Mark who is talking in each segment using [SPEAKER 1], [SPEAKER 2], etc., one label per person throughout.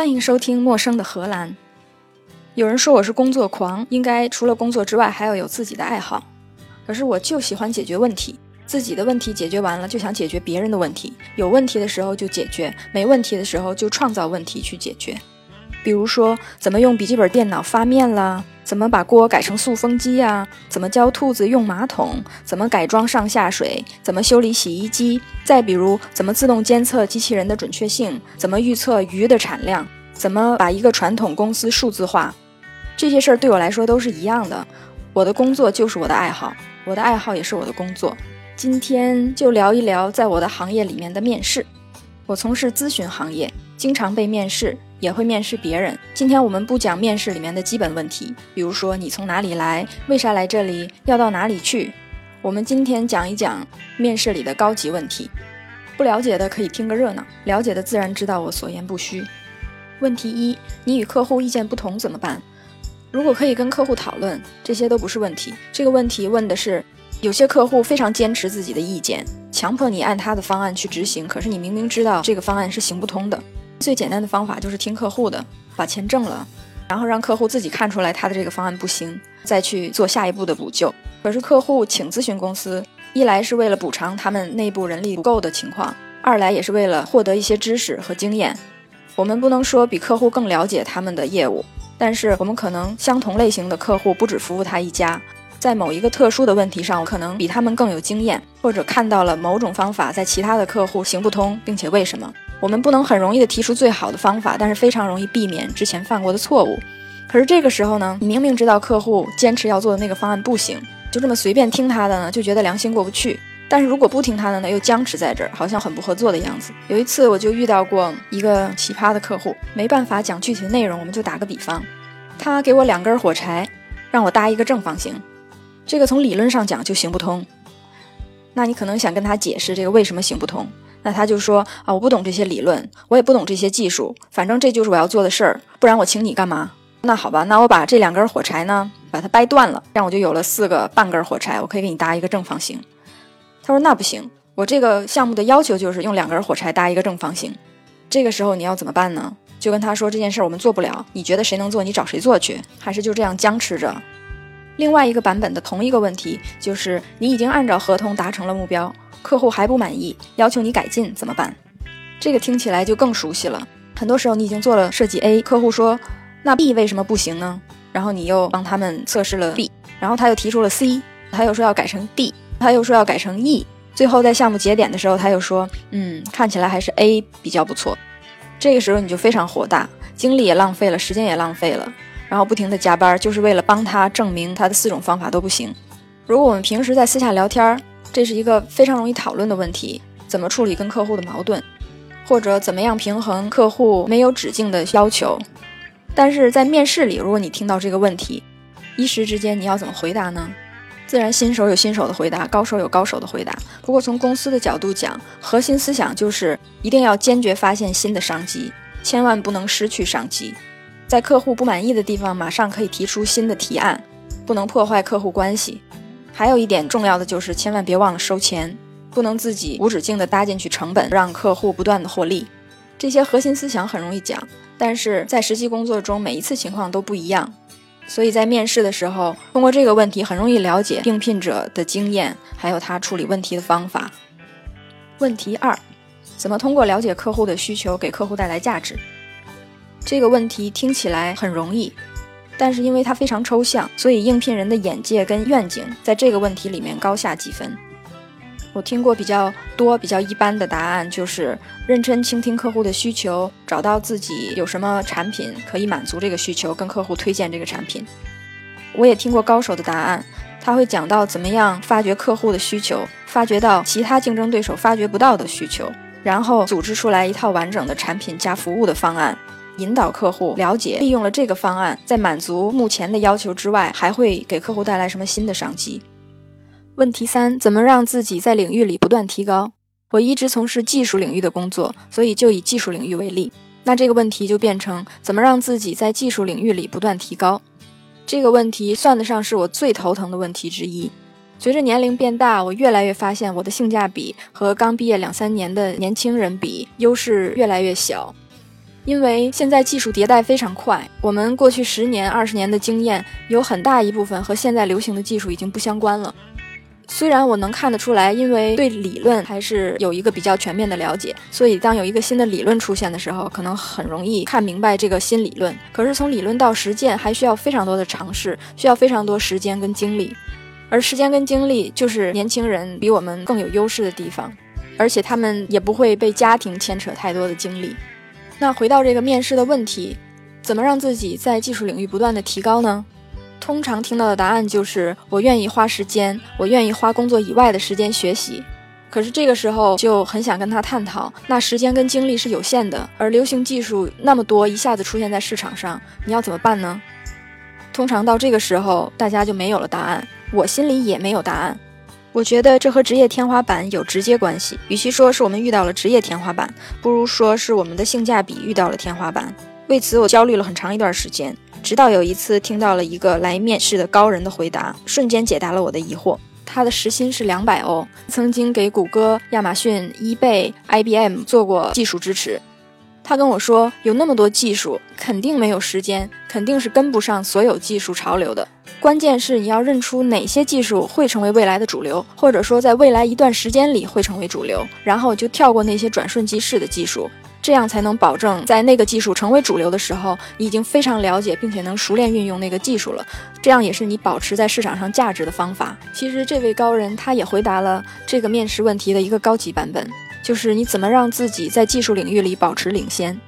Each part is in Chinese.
[SPEAKER 1] 欢迎收听《陌生的荷兰》。有人说我是工作狂，应该除了工作之外还要有自己的爱好。可是我就喜欢解决问题，自己的问题解决完了，就想解决别人的问题。有问题的时候就解决，没问题的时候就创造问题去解决。比如说，怎么用笔记本电脑发面啦？怎么把锅改成塑封机呀？怎么教兔子用马桶？怎么改装上下水？怎么修理洗衣机？再比如，怎么自动监测机器人的准确性？怎么预测鱼的产量？怎么把一个传统公司数字化？这些事儿对我来说都是一样的。我的工作就是我的爱好，我的爱好也是我的工作。今天就聊一聊在我的行业里面的面试。我从事咨询行业，经常被面试。也会面试别人。今天我们不讲面试里面的基本问题，比如说你从哪里来，为啥来这里，要到哪里去。我们今天讲一讲面试里的高级问题。不了解的可以听个热闹，了解的自然知道我所言不虚。问题一：你与客户意见不同怎么办？如果可以跟客户讨论，这些都不是问题。这个问题问的是，有些客户非常坚持自己的意见，强迫你按他的方案去执行，可是你明明知道这个方案是行不通的。最简单的方法就是听客户的，把钱挣了，然后让客户自己看出来他的这个方案不行，再去做下一步的补救。可是客户请咨询公司，一来是为了补偿他们内部人力不够的情况，二来也是为了获得一些知识和经验。我们不能说比客户更了解他们的业务，但是我们可能相同类型的客户不止服务他一家，在某一个特殊的问题上，我可能比他们更有经验，或者看到了某种方法在其他的客户行不通，并且为什么。我们不能很容易的提出最好的方法，但是非常容易避免之前犯过的错误。可是这个时候呢，你明明知道客户坚持要做的那个方案不行，就这么随便听他的呢，就觉得良心过不去。但是如果不听他的呢，又僵持在这儿，好像很不合作的样子。有一次我就遇到过一个奇葩的客户，没办法讲具体的内容，我们就打个比方，他给我两根火柴，让我搭一个正方形，这个从理论上讲就行不通。那你可能想跟他解释这个为什么行不通？那他就说啊，我不懂这些理论，我也不懂这些技术，反正这就是我要做的事儿，不然我请你干嘛？那好吧，那我把这两根火柴呢，把它掰断了，这样我就有了四个半根火柴，我可以给你搭一个正方形。他说那不行，我这个项目的要求就是用两根火柴搭一个正方形。这个时候你要怎么办呢？就跟他说这件事儿我们做不了，你觉得谁能做，你找谁做去？还是就这样僵持着？另外一个版本的同一个问题就是，你已经按照合同达成了目标。客户还不满意，要求你改进怎么办？这个听起来就更熟悉了。很多时候你已经做了设计 A，客户说那 B 为什么不行呢？然后你又帮他们测试了 B，然后他又提出了 C，他又说要改成 D，他又说要改成 E，最后在项目节点的时候他又说嗯，看起来还是 A 比较不错。这个时候你就非常火大，精力也浪费了，时间也浪费了，然后不停的加班，就是为了帮他证明他的四种方法都不行。如果我们平时在私下聊天儿。这是一个非常容易讨论的问题：怎么处理跟客户的矛盾，或者怎么样平衡客户没有止境的要求？但是在面试里，如果你听到这个问题，一时之间你要怎么回答呢？自然，新手有新手的回答，高手有高手的回答。不过从公司的角度讲，核心思想就是一定要坚决发现新的商机，千万不能失去商机。在客户不满意的地方，马上可以提出新的提案，不能破坏客户关系。还有一点重要的就是，千万别忘了收钱，不能自己无止境的搭进去成本，让客户不断的获利。这些核心思想很容易讲，但是在实际工作中，每一次情况都不一样。所以在面试的时候，通过这个问题，很容易了解应聘者的经验，还有他处理问题的方法。问题二，怎么通过了解客户的需求，给客户带来价值？这个问题听起来很容易。但是因为它非常抽象，所以应聘人的眼界跟愿景在这个问题里面高下几分。我听过比较多、比较一般的答案，就是认真倾听客户的需求，找到自己有什么产品可以满足这个需求，跟客户推荐这个产品。我也听过高手的答案，他会讲到怎么样发掘客户的需求，发掘到其他竞争对手发掘不到的需求，然后组织出来一套完整的产品加服务的方案。引导客户了解，利用了这个方案，在满足目前的要求之外，还会给客户带来什么新的商机？问题三：怎么让自己在领域里不断提高？我一直从事技术领域的工作，所以就以技术领域为例。那这个问题就变成：怎么让自己在技术领域里不断提高？这个问题算得上是我最头疼的问题之一。随着年龄变大，我越来越发现我的性价比和刚毕业两三年的年轻人比，优势越来越小。因为现在技术迭代非常快，我们过去十年、二十年的经验有很大一部分和现在流行的技术已经不相关了。虽然我能看得出来，因为对理论还是有一个比较全面的了解，所以当有一个新的理论出现的时候，可能很容易看明白这个新理论。可是从理论到实践，还需要非常多的尝试，需要非常多时间跟精力。而时间跟精力就是年轻人比我们更有优势的地方，而且他们也不会被家庭牵扯太多的精力。那回到这个面试的问题，怎么让自己在技术领域不断的提高呢？通常听到的答案就是我愿意花时间，我愿意花工作以外的时间学习。可是这个时候就很想跟他探讨，那时间跟精力是有限的，而流行技术那么多，一下子出现在市场上，你要怎么办呢？通常到这个时候，大家就没有了答案，我心里也没有答案。我觉得这和职业天花板有直接关系，与其说是我们遇到了职业天花板，不如说是我们的性价比遇到了天花板。为此，我焦虑了很长一段时间。直到有一次听到了一个来面试的高人的回答，瞬间解答了我的疑惑。他的时薪是两百欧，曾经给谷歌、亚马逊、eBay、IBM 做过技术支持。他跟我说，有那么多技术，肯定没有时间，肯定是跟不上所有技术潮流的。关键是你要认出哪些技术会成为未来的主流，或者说在未来一段时间里会成为主流，然后就跳过那些转瞬即逝的技术。这样才能保证在那个技术成为主流的时候，你已经非常了解，并且能熟练运用那个技术了。这样也是你保持在市场上价值的方法。其实这位高人他也回答了这个面试问题的一个高级版本，就是你怎么让自己在技术领域里保持领先。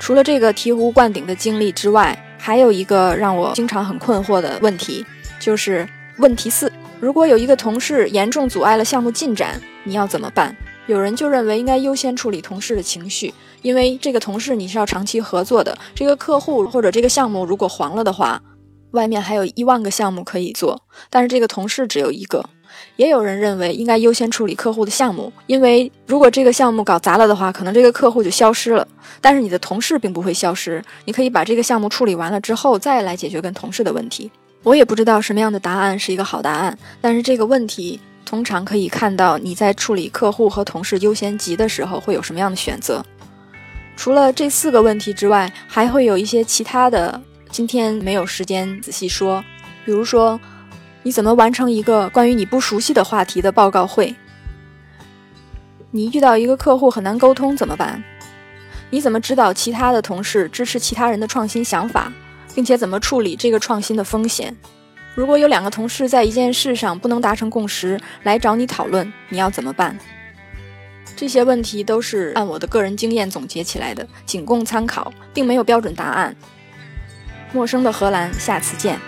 [SPEAKER 1] 除了这个醍醐灌顶的经历之外，还有一个让我经常很困惑的问题，就是问题四：如果有一个同事严重阻碍了项目进展，你要怎么办？有人就认为应该优先处理同事的情绪，因为这个同事你是要长期合作的。这个客户或者这个项目如果黄了的话，外面还有一万个项目可以做，但是这个同事只有一个。也有人认为应该优先处理客户的项目，因为如果这个项目搞砸了的话，可能这个客户就消失了。但是你的同事并不会消失，你可以把这个项目处理完了之后再来解决跟同事的问题。我也不知道什么样的答案是一个好答案，但是这个问题。通常可以看到你在处理客户和同事优先级的时候会有什么样的选择。除了这四个问题之外，还会有一些其他的。今天没有时间仔细说。比如说，你怎么完成一个关于你不熟悉的话题的报告会？你遇到一个客户很难沟通怎么办？你怎么指导其他的同事支持其他人的创新想法，并且怎么处理这个创新的风险？如果有两个同事在一件事上不能达成共识，来找你讨论，你要怎么办？这些问题都是按我的个人经验总结起来的，仅供参考，并没有标准答案。陌生的荷兰，下次见。